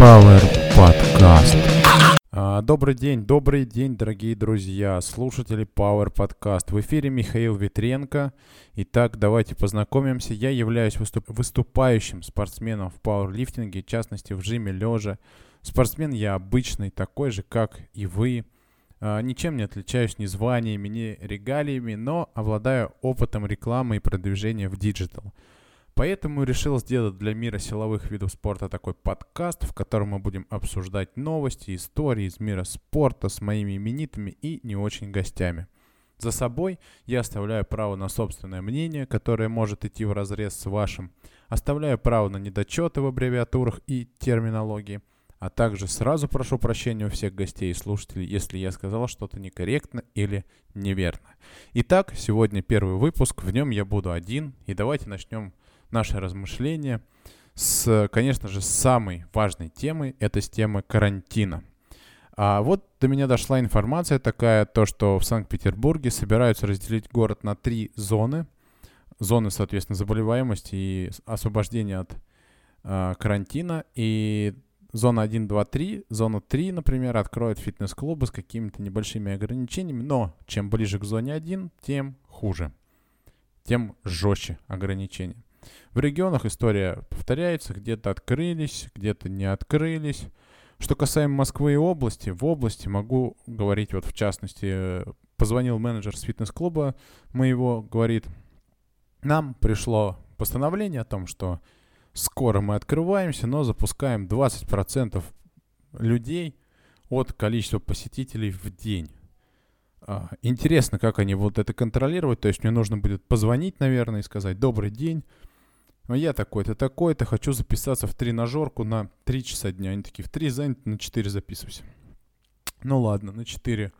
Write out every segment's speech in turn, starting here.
Power Podcast. А, добрый день, добрый день, дорогие друзья, слушатели Power Podcast. В эфире Михаил Ветренко. Итак, давайте познакомимся. Я являюсь выступ- выступающим спортсменом в пауэрлифтинге, в частности в жиме лежа. Спортсмен я обычный, такой же, как и вы. А, ничем не отличаюсь ни званиями, ни регалиями, но обладаю опытом рекламы и продвижения в digital. Поэтому решил сделать для мира силовых видов спорта такой подкаст, в котором мы будем обсуждать новости, истории из мира спорта с моими именитыми и не очень гостями. За собой я оставляю право на собственное мнение, которое может идти в разрез с вашим. Оставляю право на недочеты в аббревиатурах и терминологии. А также сразу прошу прощения у всех гостей и слушателей, если я сказал что-то некорректно или неверно. Итак, сегодня первый выпуск, в нем я буду один. И давайте начнем наши размышления с, конечно же, самой важной темы, это с темы карантина. А вот до меня дошла информация такая, то, что в Санкт-Петербурге собираются разделить город на три зоны. Зоны, соответственно, заболеваемости и освобождения от а, карантина. И зона 1, 2, 3. Зона 3, например, откроет фитнес-клубы с какими-то небольшими ограничениями. Но чем ближе к зоне 1, тем хуже. Тем жестче ограничения. В регионах история повторяется, где-то открылись, где-то не открылись. Что касаемо Москвы и области, в области могу говорить, вот в частности, позвонил менеджер с фитнес-клуба моего, говорит, нам пришло постановление о том, что скоро мы открываемся, но запускаем 20% людей от количества посетителей в день. А, интересно, как они будут это контролировать. То есть мне нужно будет позвонить, наверное, и сказать «Добрый день, ну, я такой-то, такой-то, хочу записаться в тренажерку на 3 часа дня. Они такие, в 3 занят, на 4 записывайся. Ну ладно, на 4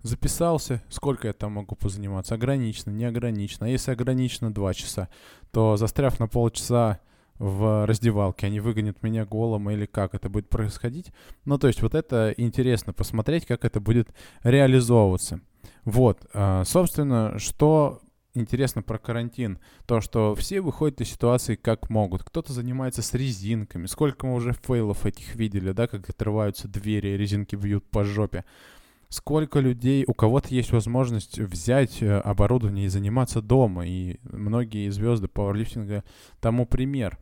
записался. Сколько я там могу позаниматься? Ограничено, не ограничено. А если ограничено 2 часа, то застряв на полчаса в раздевалке, они выгонят меня голым или как это будет происходить. Ну, то есть вот это интересно посмотреть, как это будет реализовываться. Вот, а, собственно, что интересно про карантин, то, что все выходят из ситуации как могут. Кто-то занимается с резинками. Сколько мы уже фейлов этих видели, да, как отрываются двери, резинки бьют по жопе. Сколько людей, у кого-то есть возможность взять э, оборудование и заниматься дома. И многие звезды пауэрлифтинга тому пример.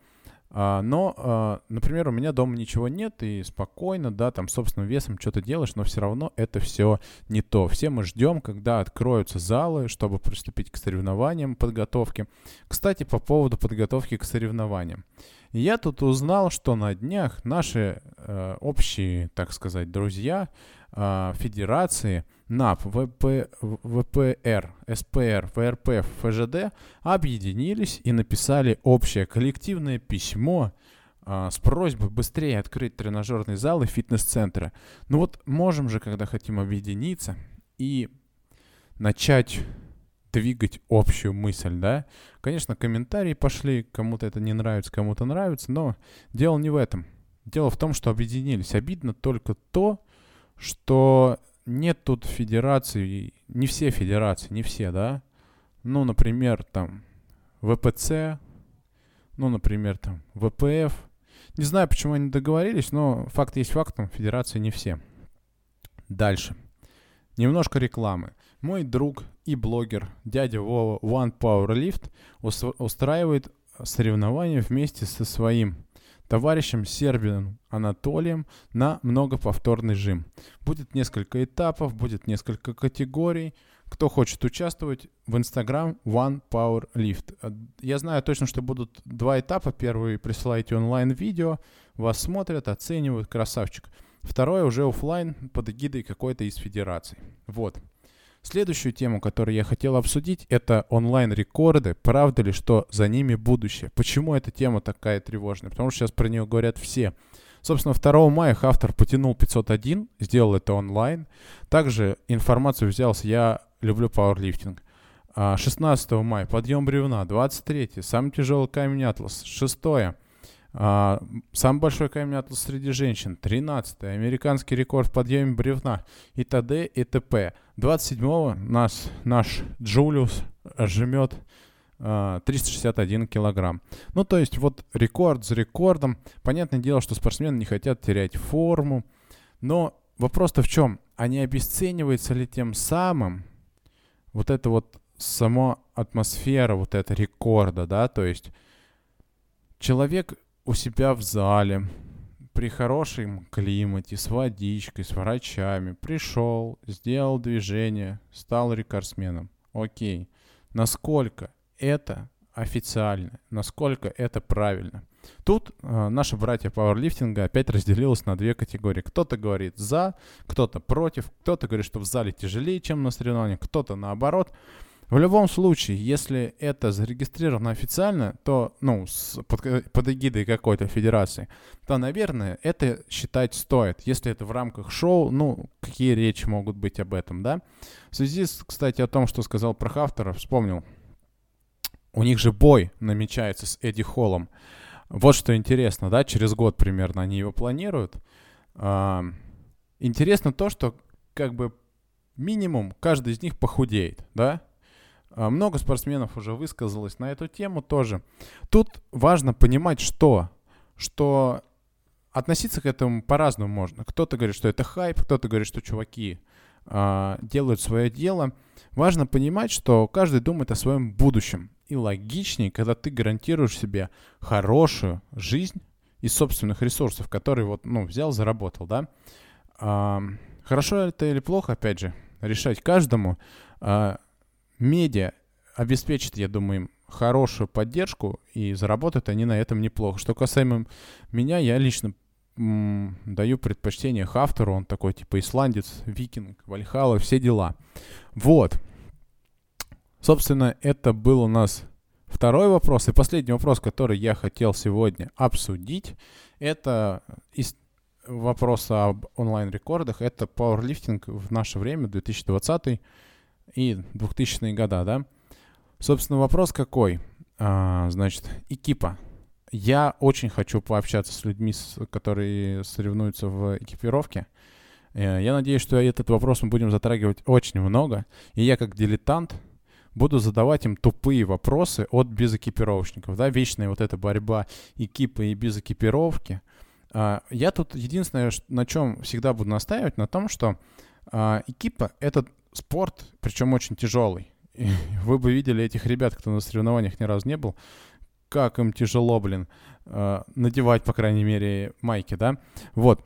А, но, а, например, у меня дома ничего нет, и спокойно, да, там собственным весом что-то делаешь, но все равно это все не то. Все мы ждем, когда откроются залы, чтобы приступить к соревнованиям, подготовке. Кстати, по поводу подготовки к соревнованиям. Я тут узнал, что на днях наши э, общие, так сказать, друзья э, федерации НАП, ВП, ВПР, СПР, ВРП, ФЖД объединились и написали общее коллективное письмо э, с просьбой быстрее открыть тренажерный зал и фитнес-центры. Ну вот можем же, когда хотим объединиться и начать двигать общую мысль, да. Конечно, комментарии пошли, кому-то это не нравится, кому-то нравится, но дело не в этом. Дело в том, что объединились. Обидно только то, что нет тут федерации, не все федерации, не все, да. Ну, например, там ВПЦ, ну, например, там ВПФ. Не знаю, почему они договорились, но факт есть фактом, федерации не все. Дальше. Немножко рекламы. Мой друг и блогер дядя Вова One Power Lift устраивает соревнования вместе со своим товарищем Сербином Анатолием на многоповторный жим. Будет несколько этапов, будет несколько категорий. Кто хочет участвовать, в Instagram One Power Lift. Я знаю точно, что будут два этапа. Первый присылаете онлайн-видео, вас смотрят, оценивают, красавчик. Второе уже офлайн под эгидой какой-то из федераций. Вот. Следующую тему, которую я хотел обсудить, это онлайн-рекорды. Правда ли, что за ними будущее? Почему эта тема такая тревожная? Потому что сейчас про нее говорят все. Собственно, 2 мая автор потянул 501, сделал это онлайн. Также информацию взялся, я люблю пауэрлифтинг. 16 а, мая подъем бревна, 23 самый тяжелый камень Атлас, 6 а, самый большой камень атлас среди женщин. 13 Американский рекорд в подъеме бревна. И т.д. и т.п. 27-го нас, наш Джулиус жмет 361 а, килограмм. Ну, то есть вот рекорд за рекордом. Понятное дело, что спортсмены не хотят терять форму. Но вопрос-то в чем? А не обесценивается ли тем самым вот эта вот сама атмосфера вот эта рекорда, да? То есть человек у себя в зале, при хорошем климате, с водичкой, с врачами, пришел, сделал движение, стал рекордсменом. Окей. Насколько это официально, насколько это правильно. Тут э, наши братья пауэрлифтинга опять разделились на две категории. Кто-то говорит за, кто-то против, кто-то говорит, что в зале тяжелее, чем на соревнованиях, кто-то наоборот. В любом случае, если это зарегистрировано официально, то, ну, с, под, под эгидой какой-то федерации, то, наверное, это считать стоит. Если это в рамках шоу, ну, какие речи могут быть об этом, да? В связи с, кстати, о том, что сказал про Хафтера, вспомнил. У них же бой намечается с Эдди Холлом. Вот что интересно, да, через год примерно они его планируют. А, интересно то, что как бы минимум каждый из них похудеет, да? А, много спортсменов уже высказалось на эту тему тоже. Тут важно понимать, что, что относиться к этому по-разному можно. Кто-то говорит, что это хайп, кто-то говорит, что чуваки э, делают свое дело. Важно понимать, что каждый думает о своем будущем. И логичнее, когда ты гарантируешь себе хорошую жизнь из собственных ресурсов, которые вот, ну, взял, заработал, да. Э, хорошо это или плохо, опять же, решать каждому. Э, медиа обеспечит, я думаю, им хорошую поддержку, и заработают они на этом неплохо. Что касаемо меня, я лично м, даю предпочтение Хафтеру, он такой типа исландец, викинг, Вальхала, все дела. Вот. Собственно, это был у нас второй вопрос. И последний вопрос, который я хотел сегодня обсудить, это из вопрос об онлайн-рекордах. Это пауэрлифтинг в наше время, 2020 и 2000-е года, да? Собственно, вопрос какой? А, значит, экипа. Я очень хочу пообщаться с людьми, которые соревнуются в экипировке. Э, я надеюсь, что этот вопрос мы будем затрагивать очень много. И я как дилетант буду задавать им тупые вопросы от безэкипировочников. Да, вечная вот эта борьба экипы и без экипировки. А, я тут единственное, на чем всегда буду настаивать, на том, что а, экипа — это спорт, причем очень тяжелый. И вы бы видели этих ребят, кто на соревнованиях ни разу не был, как им тяжело, блин, э, надевать, по крайней мере, майки, да? Вот.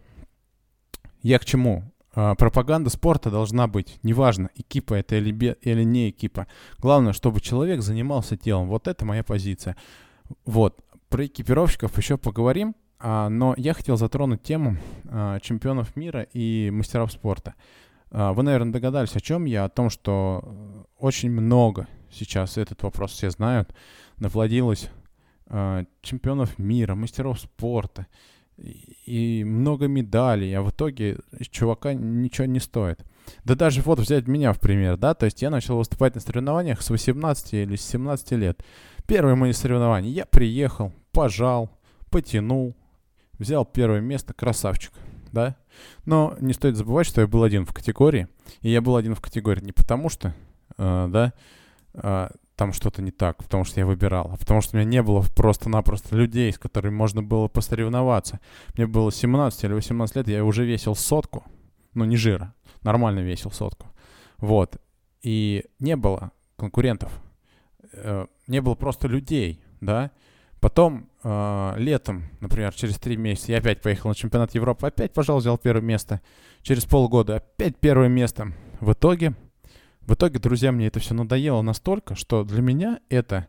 Я к чему? Э, пропаганда спорта должна быть. Неважно, экипа это или, или не экипа. Главное, чтобы человек занимался телом. Вот это моя позиция. Вот. Про экипировщиков еще поговорим. А, но я хотел затронуть тему а, чемпионов мира и мастеров спорта. А, вы, наверное, догадались, о чем я, о том, что очень много сейчас этот вопрос все знают, навладилось э, чемпионов мира, мастеров спорта и много медалей, а в итоге чувака ничего не стоит. Да даже вот взять меня в пример, да, то есть я начал выступать на соревнованиях с 18 или с 17 лет. Первые мои соревнования, я приехал, пожал, потянул, взял первое место, красавчик да. Но не стоит забывать, что я был один в категории. И я был один в категории не потому что, э, да, э, там что-то не так, потому что я выбирал, а потому что у меня не было просто-напросто людей, с которыми можно было посоревноваться. Мне было 17 или 18 лет, я уже весил сотку, ну не жира, нормально весил сотку. Вот. И не было конкурентов, э, не было просто людей, да, Потом э, летом, например, через три месяца я опять поехал на чемпионат Европы, опять, пожалуй, взял первое место. Через полгода опять первое место. В итоге, в итоге, друзья, мне это все надоело настолько, что для меня это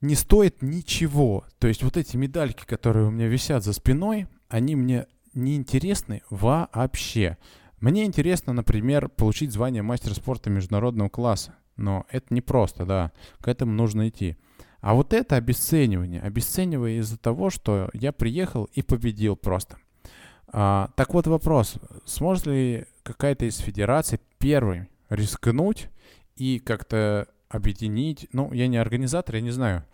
не стоит ничего. То есть вот эти медальки, которые у меня висят за спиной, они мне не интересны вообще. Мне интересно, например, получить звание мастера спорта международного класса. Но это не просто, да. К этому нужно идти. А вот это обесценивание. Обесценивание из-за того, что я приехал и победил просто. А, так вот вопрос. Сможет ли какая-то из федераций первой рискнуть и как-то объединить, ну, я не организатор, я не знаю,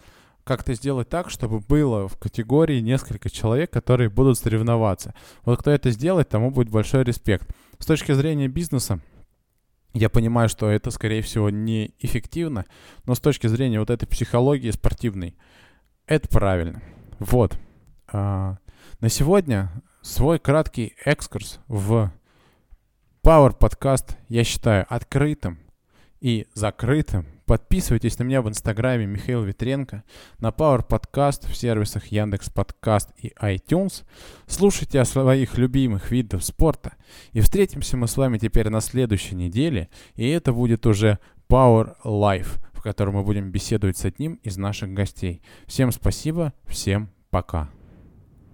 как-то сделать так, чтобы было в категории несколько человек, которые будут соревноваться. Вот кто это сделает, тому будет большой респект. С точки зрения бизнеса, Я понимаю, что это, скорее всего, неэффективно, но с точки зрения вот этой психологии спортивной, это правильно. Вот. А, на сегодня свой краткий экскурс в Power Podcast я считаю открытым и закрытым. Подписывайтесь на меня в инстаграме Михаил Витренко, на Power Podcast в сервисах Яндекс Подкаст и iTunes. Слушайте о своих любимых видах спорта. И встретимся мы с вами теперь на следующей неделе. И это будет уже Power Life, в котором мы будем беседовать с одним из наших гостей. Всем спасибо, всем пока.